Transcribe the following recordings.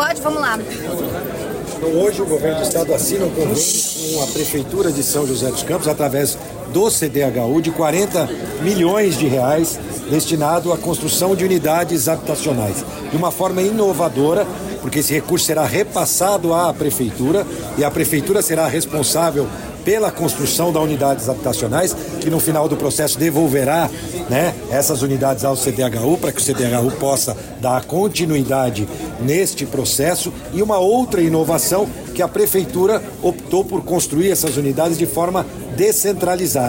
Pode, vamos lá. Então, hoje o governo do estado assina um convênio com a prefeitura de São José dos Campos através do CDHU de 40 milhões de reais destinado à construção de unidades habitacionais de uma forma inovadora, porque esse recurso será repassado à prefeitura e a prefeitura será responsável pela construção das unidades habitacionais, que no final do processo devolverá né, essas unidades ao CDHU para que o CDHU possa dar continuidade neste processo. E uma outra inovação que a prefeitura optou por construir essas unidades de forma descentralizada,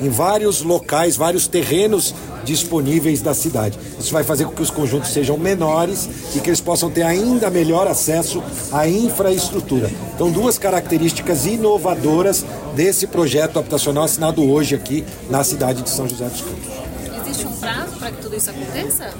em vários locais, vários terrenos disponíveis da cidade. Isso vai fazer com que os conjuntos sejam menores e que eles possam ter ainda melhor acesso à infraestrutura. Então, duas características inovadoras desse projeto habitacional assinado hoje aqui na cidade de São José dos Campos. Existe um prazo para que tudo isso aconteça?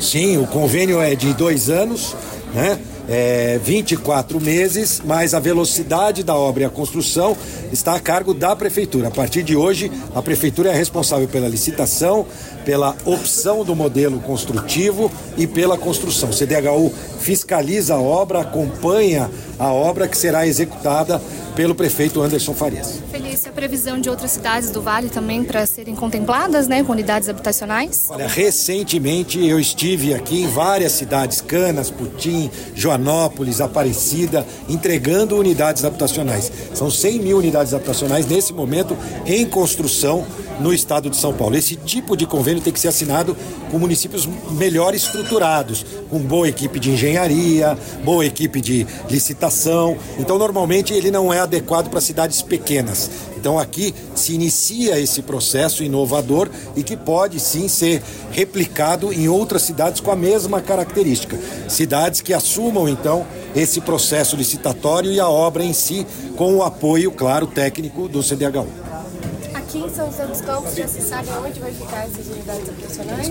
Sim, o convênio é de dois anos, né? É, 24 meses, mas a velocidade da obra e a construção está a cargo da prefeitura. A partir de hoje, a prefeitura é responsável pela licitação, pela opção do modelo construtivo e pela construção. O CDHU fiscaliza a obra, acompanha a obra que será executada pelo prefeito Anderson Farias. Felícia, a previsão de outras cidades do Vale também para serem contempladas, né, com unidades habitacionais? Olha, recentemente eu estive aqui em várias cidades, Canas, Putim, Joanópolis, Aparecida, entregando unidades habitacionais. São 100 mil unidades habitacionais nesse momento em construção no estado de São Paulo. Esse tipo de convênio tem que ser assinado com municípios melhor estruturados, com boa equipe de engenharia, boa equipe de licitação. Então, normalmente, ele não é adequado para cidades pequenas. Então, aqui se inicia esse processo inovador e que pode sim ser replicado em outras cidades com a mesma característica. Cidades que assumam, então, esse processo licitatório e a obra em si, com o apoio, claro, técnico do CDHU. Aqui São dos Campos já se sabe onde vai ficar essas unidades habitacionais?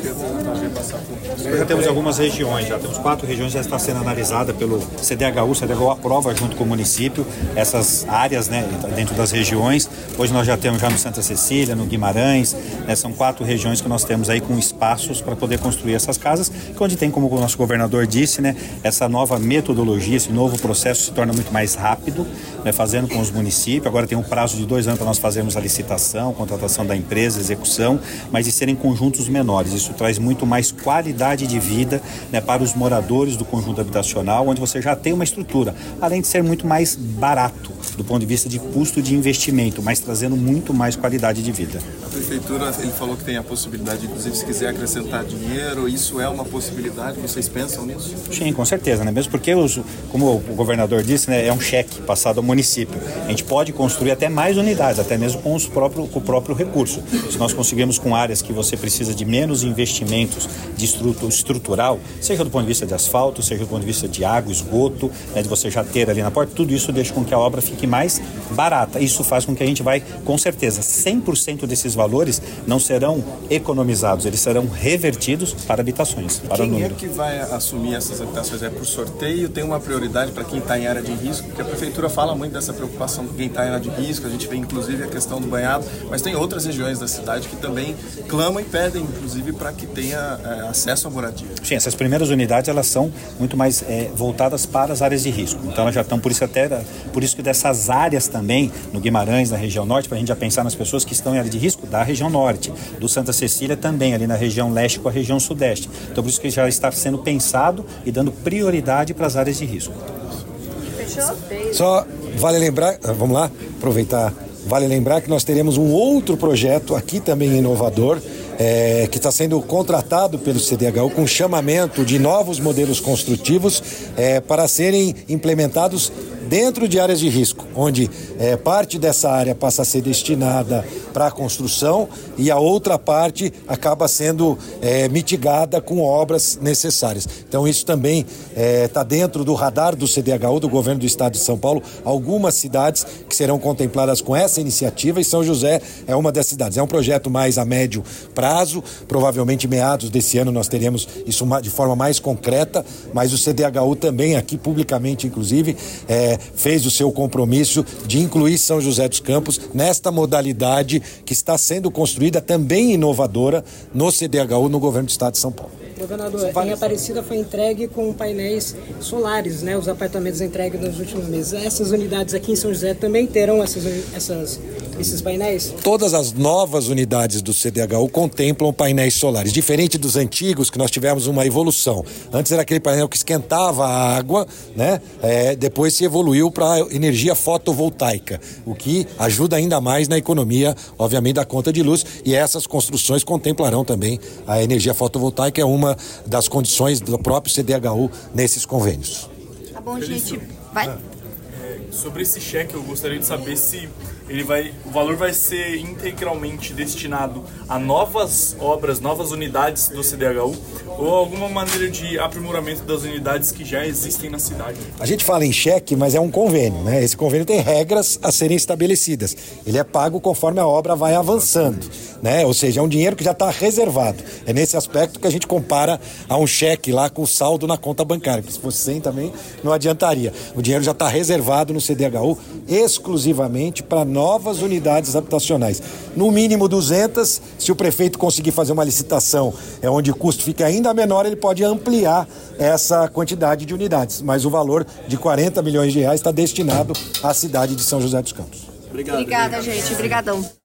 Nós já temos algumas regiões, já temos quatro regiões, já está sendo analisada pelo CDHU, o CDHU aprova junto com o município essas áreas né, dentro das regiões. Hoje nós já temos já no Santa Cecília, no Guimarães, né, são quatro regiões que nós temos aí com espaços para poder construir essas casas, que onde tem, como o nosso governador disse, né, essa nova metodologia, esse novo processo se torna muito mais rápido, né, fazendo com os municípios. Agora tem um prazo de dois anos para nós fazermos a licitação contratação da empresa, execução, mas de serem conjuntos menores. Isso traz muito mais qualidade de vida né, para os moradores do conjunto habitacional, onde você já tem uma estrutura, além de ser muito mais barato do ponto de vista de custo de investimento, mas trazendo muito mais qualidade de vida. Prefeitura, ele falou que tem a possibilidade, inclusive, se quiser acrescentar dinheiro, isso é uma possibilidade? Vocês pensam nisso? Sim, com certeza, né? Mesmo porque, os, como o governador disse, né, é um cheque passado ao município. A gente pode construir até mais unidades, até mesmo com, os próprio, com o próprio recurso. Se nós conseguirmos com áreas que você precisa de menos investimentos de estrutural, seja do ponto de vista de asfalto, seja do ponto de vista de água, esgoto, né, de você já ter ali na porta, tudo isso deixa com que a obra fique mais barata. Isso faz com que a gente vai, com certeza, 100% desses valores não serão economizados, eles serão revertidos para habitações, para quem o número. é que vai assumir essas habitações? É por sorteio? Tem uma prioridade para quem está em área de risco? Porque a prefeitura fala muito dessa preocupação de quem está em área de risco, a gente vê inclusive a questão do banhado, mas tem outras regiões da cidade que também clamam e pedem, inclusive, para que tenha é, acesso à moradia. Sim, essas primeiras unidades elas são muito mais é, voltadas para as áreas de risco. Então elas já estão por isso até por isso que dessas áreas também no Guimarães, na região norte, para a gente já pensar nas pessoas que estão em área de risco da região norte, do Santa Cecília também ali na região leste com a região sudeste. Então por isso que já está sendo pensado e dando prioridade para as áreas de risco. Fechou? Só vale lembrar, vamos lá, aproveitar Vale lembrar que nós teremos um outro projeto aqui também inovador, é, que está sendo contratado pelo CDHU com chamamento de novos modelos construtivos é, para serem implementados dentro de áreas de risco, onde é, parte dessa área passa a ser destinada para a construção e a outra parte acaba sendo é, mitigada com obras necessárias. Então, isso também está é, dentro do radar do CDHU, do governo do estado de São Paulo, algumas cidades que serão contempladas com essa iniciativa e São José é uma dessas cidades. É um projeto mais a médio prazo, provavelmente meados desse ano nós teremos isso de forma mais concreta, mas o CDHU também, aqui publicamente, inclusive, é, fez o seu compromisso de incluir São José dos Campos nesta modalidade que está sendo construída também inovadora no CDHU, no governo do estado de São Paulo. Governador, em Aparecida foi entregue com painéis solares, né? Os apartamentos entregues nos últimos meses. Essas unidades aqui em São José também terão essas, essas, esses painéis? Todas as novas unidades do CDHU contemplam painéis solares, diferente dos antigos que nós tivemos uma evolução. Antes era aquele painel que esquentava a água, né? É, depois se evoluiu para energia fotovoltaica, o que ajuda ainda mais na economia, obviamente, da conta de luz. E essas construções contemplarão também a energia fotovoltaica, é uma das condições do próprio CDHU nesses convênios. Tá bom, gente. Vai. Sobre esse cheque, eu gostaria de saber se ele vai, o valor vai ser integralmente destinado a novas obras, novas unidades do CDHU ou alguma maneira de aprimoramento das unidades que já existem na cidade. A gente fala em cheque, mas é um convênio, né? Esse convênio tem regras a serem estabelecidas. Ele é pago conforme a obra vai avançando, né? Ou seja, é um dinheiro que já está reservado. É nesse aspecto que a gente compara a um cheque lá com saldo na conta bancária, porque se fosse 100 também não adiantaria. O dinheiro já está reservado no CDHU exclusivamente para novas unidades habitacionais. No mínimo 200, se o prefeito conseguir fazer uma licitação é onde o custo fica ainda menor, ele pode ampliar essa quantidade de unidades. Mas o valor de 40 milhões de reais está destinado à cidade de São José dos Campos. Obrigado, Obrigada, gente. Obrigadão.